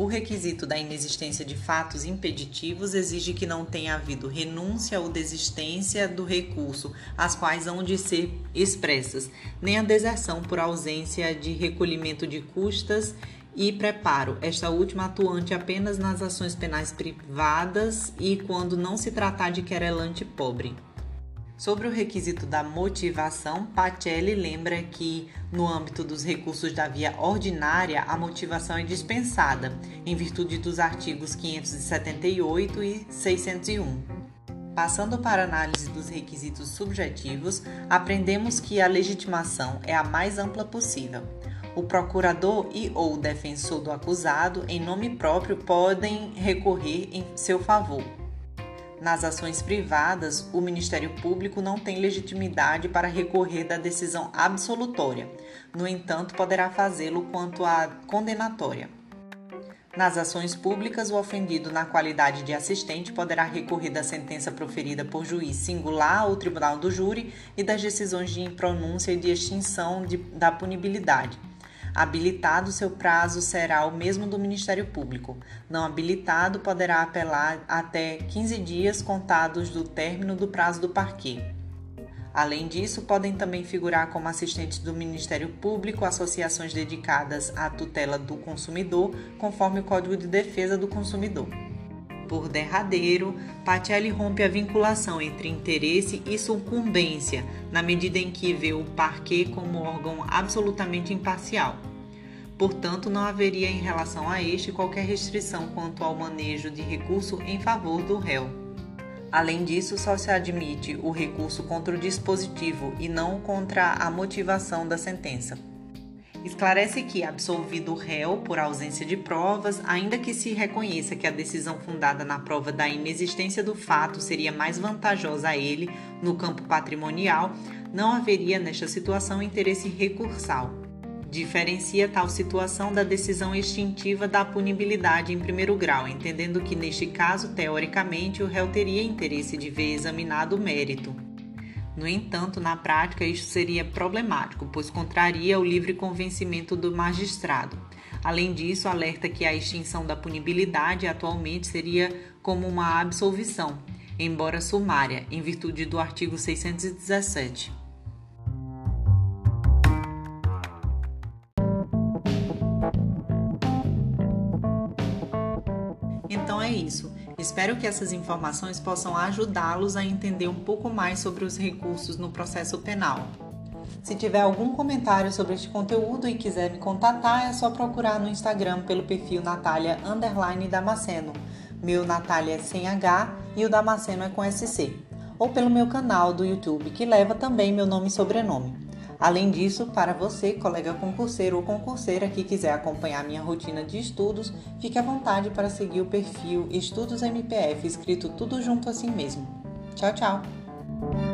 O requisito da inexistência de fatos impeditivos exige que não tenha havido renúncia ou desistência do recurso, as quais hão de ser expressas, nem a deserção por ausência de recolhimento de custas e preparo, esta última atuante apenas nas ações penais privadas e quando não se tratar de querelante pobre. Sobre o requisito da motivação, Pacelli lembra que, no âmbito dos recursos da via ordinária, a motivação é dispensada, em virtude dos artigos 578 e 601. Passando para a análise dos requisitos subjetivos, aprendemos que a legitimação é a mais ampla possível o procurador e ou defensor do acusado, em nome próprio, podem recorrer em seu favor. Nas ações privadas, o Ministério Público não tem legitimidade para recorrer da decisão absolutória. No entanto, poderá fazê-lo quanto à condenatória. Nas ações públicas, o ofendido, na qualidade de assistente, poderá recorrer da sentença proferida por juiz singular ou tribunal do júri e das decisões de impronúncia e de extinção de, da punibilidade Habilitado, seu prazo será o mesmo do Ministério Público. Não habilitado, poderá apelar até 15 dias contados do término do prazo do parquê. Além disso, podem também figurar como assistentes do Ministério Público associações dedicadas à tutela do consumidor, conforme o Código de Defesa do Consumidor. Por derradeiro, Pacelli rompe a vinculação entre interesse e sucumbência, na medida em que vê o parquet como órgão absolutamente imparcial. Portanto, não haveria em relação a este qualquer restrição quanto ao manejo de recurso em favor do réu. Além disso, só se admite o recurso contra o dispositivo e não contra a motivação da sentença. Esclarece que, absolvido o réu por ausência de provas, ainda que se reconheça que a decisão fundada na prova da inexistência do fato seria mais vantajosa a ele no campo patrimonial, não haveria nesta situação interesse recursal. Diferencia tal situação da decisão extintiva da punibilidade em primeiro grau, entendendo que, neste caso, teoricamente, o réu teria interesse de ver examinado o mérito. No entanto, na prática, isso seria problemático, pois contraria o livre convencimento do magistrado. Além disso, alerta que a extinção da punibilidade atualmente seria como uma absolvição, embora sumária, em virtude do artigo 617. Então é isso. Espero que essas informações possam ajudá-los a entender um pouco mais sobre os recursos no processo penal. Se tiver algum comentário sobre este conteúdo e quiser me contatar, é só procurar no Instagram pelo perfil Natália Damasceno. Meu Natália é sem H e o Damasceno é com SC. Ou pelo meu canal do YouTube, que leva também meu nome e sobrenome. Além disso, para você, colega concurseiro ou concurseira que quiser acompanhar minha rotina de estudos, fique à vontade para seguir o perfil Estudos MPF, escrito tudo junto assim mesmo. Tchau, tchau!